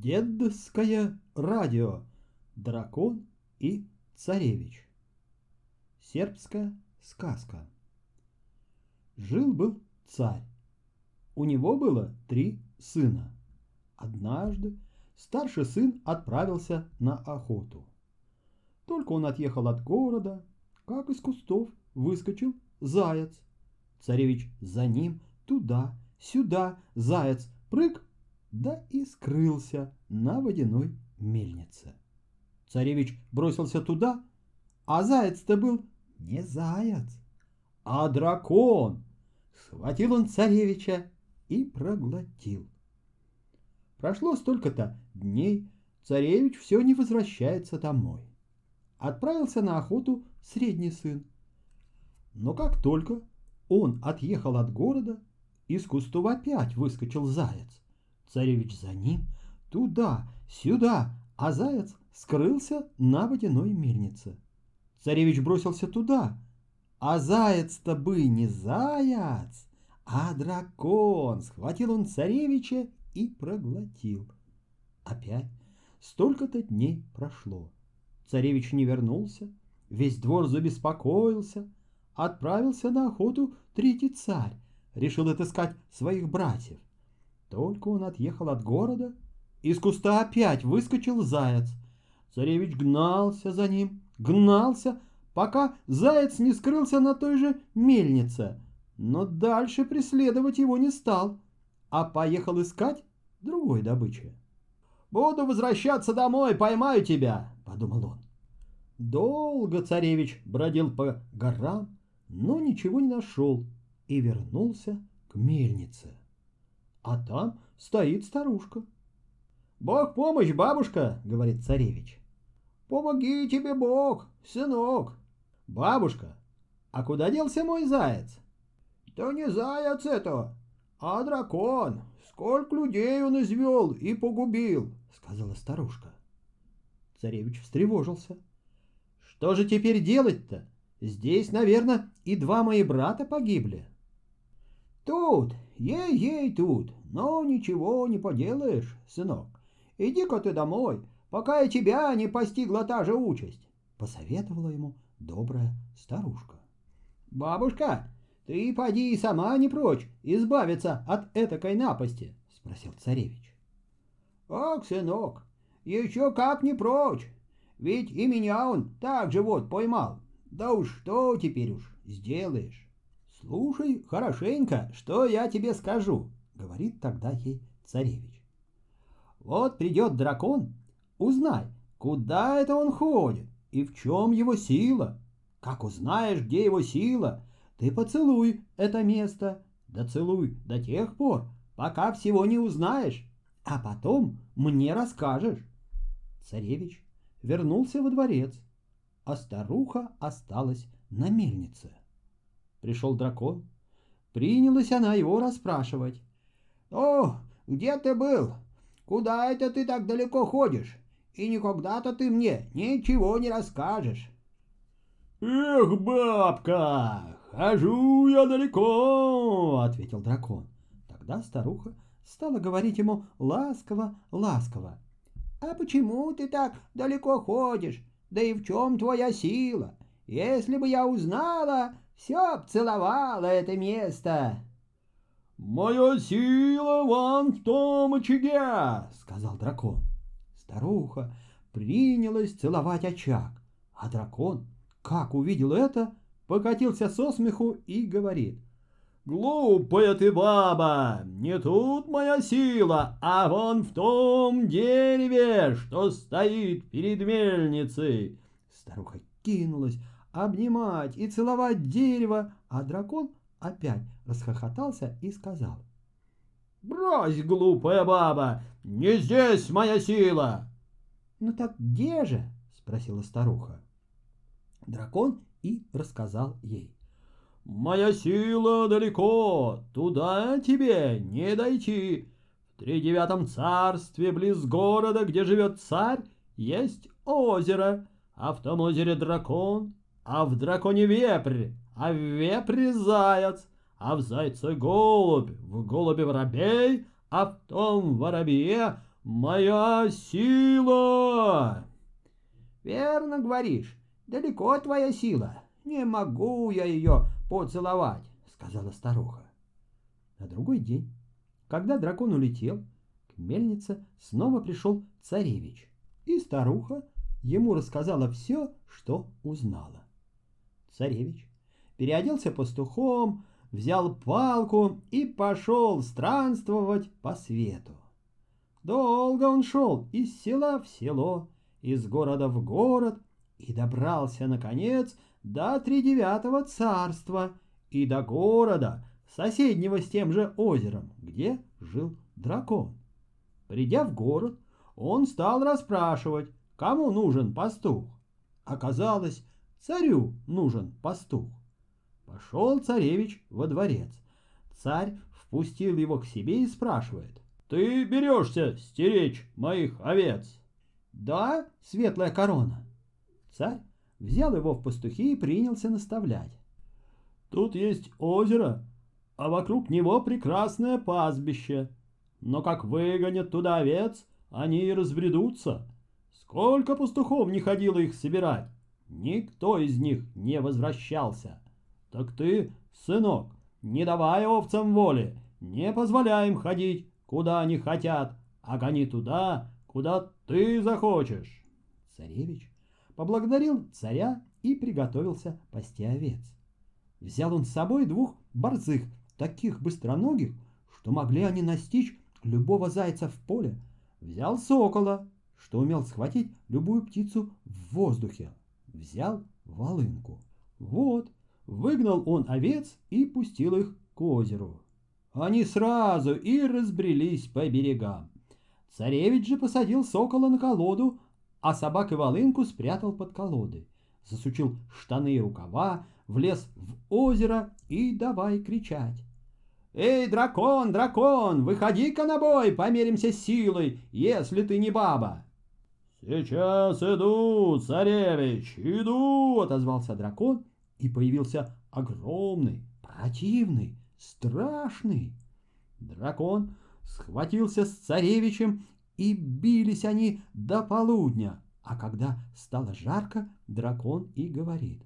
Дедское радио. Дракон и царевич. Сербская сказка. Жил-был царь. У него было три сына. Однажды старший сын отправился на охоту. Только он отъехал от города, как из кустов выскочил заяц. Царевич за ним туда, сюда, заяц, прыг, да и скрылся на водяной мельнице. Царевич бросился туда, а заяц-то был не заяц, а дракон. Схватил он царевича и проглотил. Прошло столько-то дней, царевич все не возвращается домой. Отправился на охоту средний сын. Но как только он отъехал от города, из кустов опять выскочил заяц. Царевич за ним, туда, сюда, а заяц скрылся на водяной мельнице. Царевич бросился туда, а заяц-то бы не заяц, а дракон. Схватил он царевича и проглотил. Опять столько-то дней прошло. Царевич не вернулся, весь двор забеспокоился. Отправился на охоту третий царь, решил отыскать своих братьев. Только он отъехал от города, из куста опять выскочил заяц. Царевич гнался за ним, гнался, пока заяц не скрылся на той же мельнице, но дальше преследовать его не стал, а поехал искать другой добычи. «Буду возвращаться домой, поймаю тебя», — подумал он. Долго царевич бродил по горам, но ничего не нашел и вернулся к мельнице а там стоит старушка. «Бог помощь, бабушка!» — говорит царевич. «Помоги тебе Бог, сынок!» «Бабушка, а куда делся мой заяц?» «Да не заяц это, а дракон. Сколько людей он извел и погубил!» — сказала старушка. Царевич встревожился. «Что же теперь делать-то? Здесь, наверное, и два мои брата погибли». «Тут Ей-ей тут, но ничего не поделаешь, сынок. Иди-ка ты домой, пока и тебя не постигла та же участь, — посоветовала ему добрая старушка. Бабушка, ты поди и сама не прочь избавиться от этакой напасти, — спросил царевич. Ах, сынок, еще как не прочь, ведь и меня он так же вот поймал. Да уж что теперь уж сделаешь? «Слушай хорошенько, что я тебе скажу», — говорит тогда ей царевич. «Вот придет дракон, узнай, куда это он ходит и в чем его сила. Как узнаешь, где его сила, ты поцелуй это место, да целуй до тех пор, пока всего не узнаешь, а потом мне расскажешь». Царевич вернулся во дворец, а старуха осталась на мельнице. Пришел дракон. Принялась она его расспрашивать. «О, где ты был? Куда это ты так далеко ходишь? И никогда-то ты мне ничего не расскажешь». «Эх, бабка, хожу я далеко», — ответил дракон. Тогда старуха стала говорить ему ласково-ласково. «А почему ты так далеко ходишь? Да и в чем твоя сила? Если бы я узнала, все обцеловала это место. «Моя сила вон в том очаге!» — сказал дракон. Старуха принялась целовать очаг, а дракон, как увидел это, покатился со смеху и говорит. «Глупая ты баба! Не тут моя сила, а вон в том дереве, что стоит перед мельницей!» Старуха кинулась обнимать и целовать дерево, а дракон опять расхохотался и сказал. «Брось, глупая баба, не здесь моя сила!» «Ну так где же?» — спросила старуха. Дракон и рассказал ей. «Моя сила далеко, туда тебе не дойти. В тридевятом царстве близ города, где живет царь, есть озеро, а в том озере дракон, а в драконе вепрь, а в вепре заяц, а в зайце голубь, в голубе воробей, а в том воробье моя сила!» «Верно говоришь, далеко твоя сила. Не могу я ее поцеловать», — сказала старуха. На другой день, когда дракон улетел, к мельнице снова пришел царевич, и старуха ему рассказала все, что узнала. Царевич переоделся пастухом, взял палку и пошел странствовать по свету. Долго он шел из села в село, из города в город и добрался, наконец, до тридевятого царства и до города, соседнего с тем же озером, где жил дракон. Придя в город, он стал расспрашивать, кому нужен пастух. Оказалось, царю нужен пастух. Пошел царевич во дворец. Царь впустил его к себе и спрашивает. «Ты берешься стеречь моих овец?» «Да, светлая корона». Царь взял его в пастухи и принялся наставлять. «Тут есть озеро, а вокруг него прекрасное пастбище. Но как выгонят туда овец, они и разбредутся. Сколько пастухов не ходило их собирать, никто из них не возвращался. Так ты, сынок, не давай овцам воли, не позволяй им ходить, куда они хотят, а гони туда, куда ты захочешь. Царевич поблагодарил царя и приготовился пасти овец. Взял он с собой двух борзых, таких быстроногих, что могли они настичь любого зайца в поле. Взял сокола, что умел схватить любую птицу в воздухе. Взял волынку. Вот, выгнал он овец и пустил их к озеру. Они сразу и разбрелись по берегам. Царевич же посадил сокола на колоду, а собак и волынку спрятал под колодой. Засучил штаны и рукава, влез в озеро и давай кричать. «Эй, дракон, дракон, выходи-ка на бой, померимся силой, если ты не баба!» «Сейчас иду, царевич, иду!» — отозвался дракон и появился огромный, противный, страшный. Дракон схватился с царевичем, и бились они до полудня. А когда стало жарко, дракон и говорит.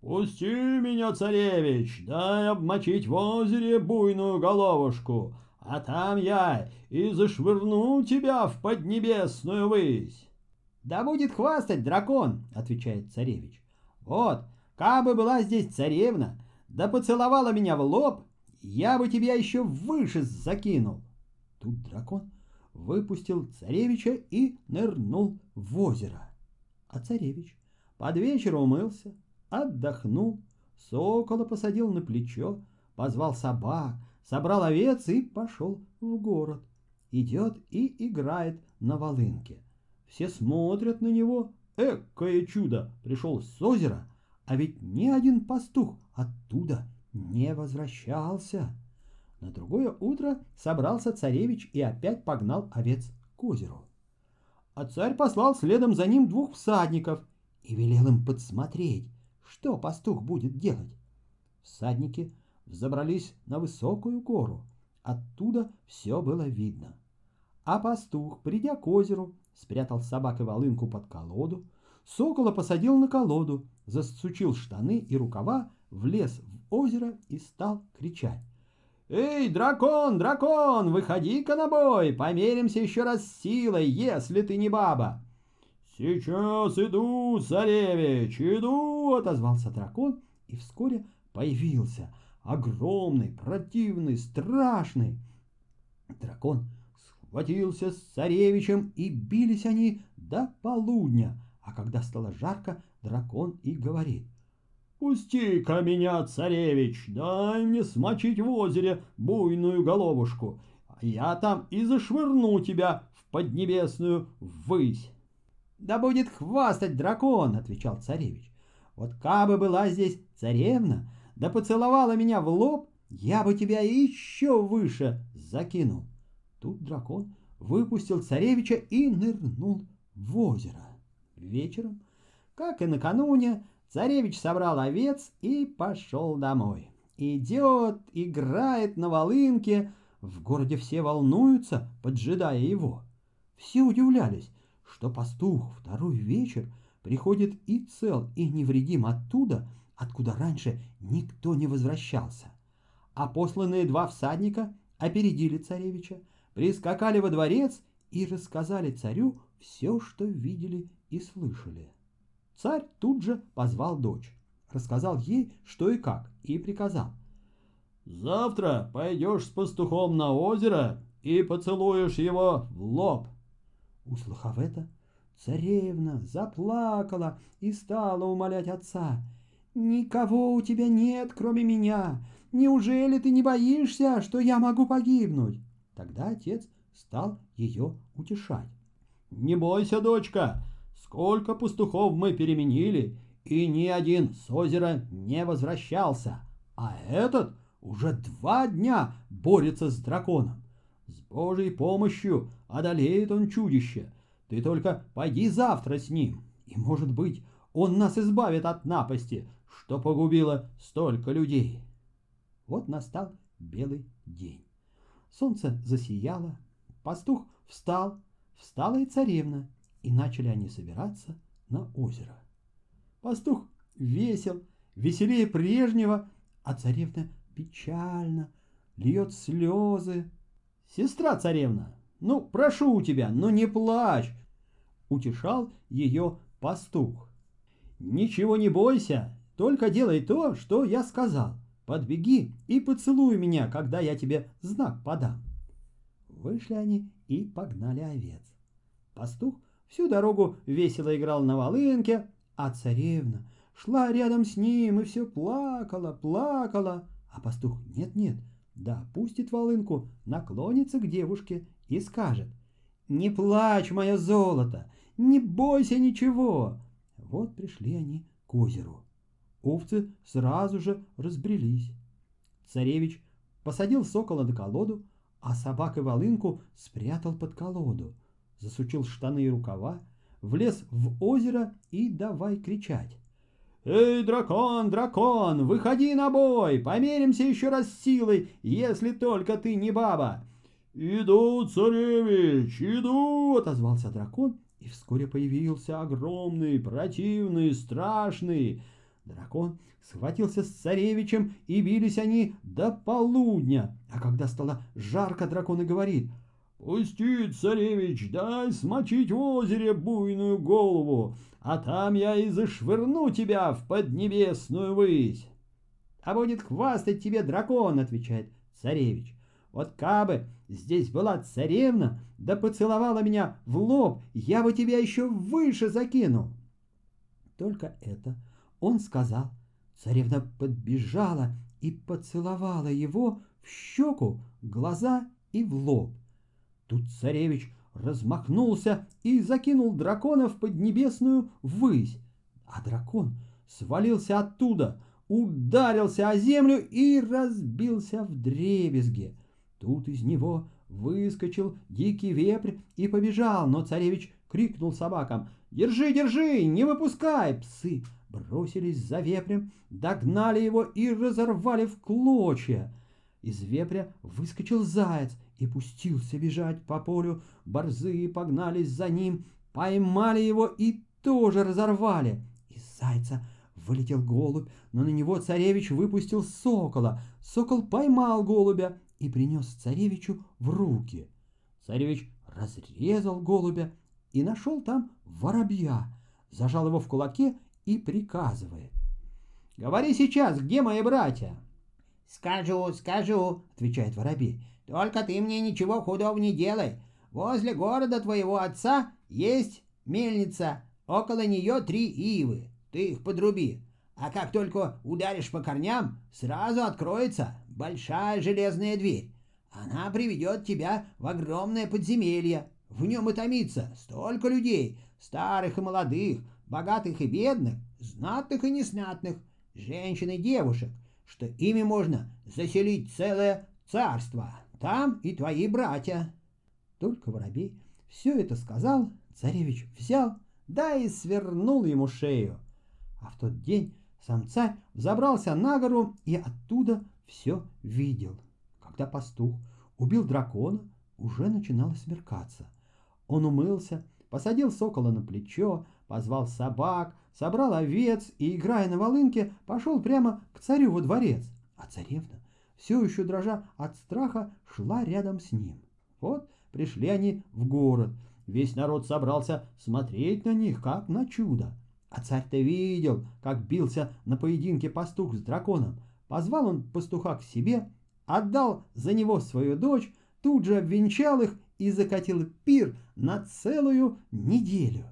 «Пусти меня, царевич, дай обмочить в озере буйную головушку, а там я и зашвырну тебя в поднебесную высь». «Да будет хвастать дракон», — отвечает царевич. «Вот, Кабы была здесь царевна, да поцеловала меня в лоб, я бы тебя еще выше закинул. Тут дракон выпустил царевича и нырнул в озеро. А царевич под вечер умылся, отдохнул, сокола посадил на плечо, позвал собак, собрал овец и пошел в город. Идет и играет на волынке. Все смотрят на него. Экое чудо! Пришел с озера — а ведь ни один пастух оттуда не возвращался. На другое утро собрался царевич и опять погнал овец к озеру. А царь послал следом за ним двух всадников и велел им подсмотреть, что пастух будет делать. Всадники взобрались на высокую гору. Оттуда все было видно. А пастух, придя к озеру, спрятал собак и волынку под колоду, Сокола посадил на колоду, засучил штаны и рукава, влез в озеро и стал кричать. «Эй, дракон, дракон, выходи-ка на бой, померимся еще раз силой, если ты не баба!» «Сейчас иду, царевич, иду!» — отозвался дракон и вскоре появился, огромный, противный, страшный. Дракон схватился с царевичем, и бились они до полудня — а когда стало жарко, дракон и говорит. «Пусти-ка меня, царевич, дай мне смочить в озере буйную головушку, я там и зашвырну тебя в поднебесную высь». «Да будет хвастать дракон!» — отвечал царевич. «Вот кабы была здесь царевна, да поцеловала меня в лоб, я бы тебя еще выше закинул». Тут дракон выпустил царевича и нырнул в озеро. Вечером, как и накануне, царевич собрал овец и пошел домой. Идет, играет на волынке, в городе все волнуются, поджидая его. Все удивлялись, что пастух второй вечер приходит и цел, и невредим оттуда, откуда раньше никто не возвращался. А посланные два всадника опередили царевича, прискакали во дворец и рассказали царю все, что видели и слышали. Царь тут же позвал дочь, рассказал ей, что и как, и приказал. «Завтра пойдешь с пастухом на озеро и поцелуешь его в лоб». Услыхав это, царевна заплакала и стала умолять отца. «Никого у тебя нет, кроме меня. Неужели ты не боишься, что я могу погибнуть?» Тогда отец стал ее утешать. «Не бойся, дочка, сколько пастухов мы переменили, и ни один с озера не возвращался, а этот уже два дня борется с драконом. С Божьей помощью одолеет он чудище. Ты только пойди завтра с ним, и, может быть, он нас избавит от напасти, что погубило столько людей». Вот настал белый день. Солнце засияло, пастух встал, встала и царевна, и начали они собираться на озеро. Пастух весел, веселее прежнего, а царевна печально, льет слезы. «Сестра царевна, ну, прошу у тебя, ну не плачь!» Утешал ее пастух. «Ничего не бойся, только делай то, что я сказал. Подбеги и поцелуй меня, когда я тебе знак подам». Вышли они и погнали овец. Пастух всю дорогу весело играл на волынке, а царевна шла рядом с ним и все плакала, плакала. А пастух нет-нет, да пустит волынку, наклонится к девушке и скажет «Не плачь, мое золото, не бойся ничего». Вот пришли они к озеру. Овцы сразу же разбрелись. Царевич посадил сокола на колоду, а собак и волынку спрятал под колоду, засучил штаны и рукава, влез в озеро и давай кричать. «Эй, дракон, дракон, выходи на бой, померимся еще раз силой, если только ты не баба!» «Иду, царевич, иду!» — отозвался дракон, и вскоре появился огромный, противный, страшный. Дракон схватился с царевичем, и бились они до полудня. А когда стало жарко, дракон и говорит — «Пусти, царевич, дай смочить в озере буйную голову, а там я и зашвырну тебя в поднебесную высь». «А будет хвастать тебе дракон», — отвечает царевич. «Вот кабы здесь была царевна, да поцеловала меня в лоб, я бы тебя еще выше закинул». Только это он сказал. Царевна подбежала и поцеловала его в щеку, глаза и в лоб. Тут царевич размахнулся и закинул дракона в поднебесную высь, а дракон свалился оттуда, ударился о землю и разбился в дребезге. Тут из него выскочил дикий вепрь и побежал, но царевич крикнул собакам «Держи, держи, не выпускай!» Псы бросились за вепрем, догнали его и разорвали в клочья. Из вепря выскочил заяц и пустился бежать по полю. Борзые погнались за ним, поймали его и тоже разорвали. Из зайца вылетел голубь, но на него царевич выпустил сокола. Сокол поймал голубя и принес царевичу в руки. Царевич разрезал голубя и нашел там воробья, зажал его в кулаке и приказывает. «Говори сейчас, где мои братья?» «Скажу, скажу», — отвечает воробей. Только ты мне ничего худого не делай. Возле города твоего отца есть мельница. Около нее три ивы. Ты их подруби. А как только ударишь по корням, сразу откроется большая железная дверь. Она приведет тебя в огромное подземелье. В нем и томится столько людей, старых и молодых, богатых и бедных, знатных и неснатных, женщин и девушек, что ими можно заселить целое царство. Там и твои братья. Только воробей все это сказал, царевич взял, да и свернул ему шею. А в тот день сам царь взобрался на гору и оттуда все видел. Когда пастух убил дракона, уже начинало смеркаться. Он умылся, посадил сокола на плечо, позвал собак, собрал овец и, играя на волынке, пошел прямо к царю во дворец. А царевна, все еще дрожа от страха, шла рядом с ним. Вот пришли они в город. Весь народ собрался смотреть на них, как на чудо. А царь-то видел, как бился на поединке пастух с драконом. Позвал он пастуха к себе, отдал за него свою дочь, тут же обвенчал их и закатил пир на целую неделю.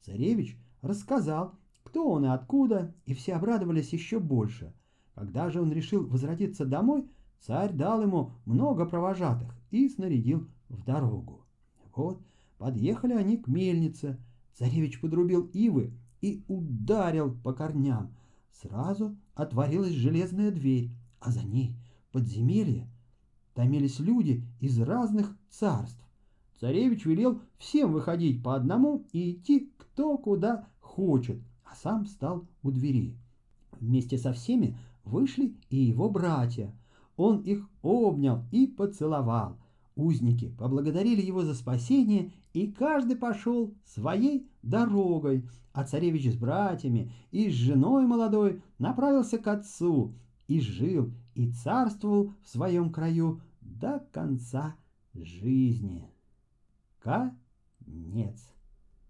Царевич рассказал, кто он и откуда, и все обрадовались еще больше. Когда же он решил возвратиться домой, царь дал ему много провожатых и снарядил в дорогу. Вот подъехали они к мельнице. Царевич подрубил ивы и ударил по корням. Сразу отворилась железная дверь, а за ней подземелье. Томились люди из разных царств. Царевич велел всем выходить по одному и идти кто куда хочет, а сам встал у двери. Вместе со всеми вышли и его братья. Он их обнял и поцеловал. Узники поблагодарили его за спасение, и каждый пошел своей дорогой, а царевич с братьями и с женой молодой направился к отцу и жил и царствовал в своем краю до конца жизни. Конец.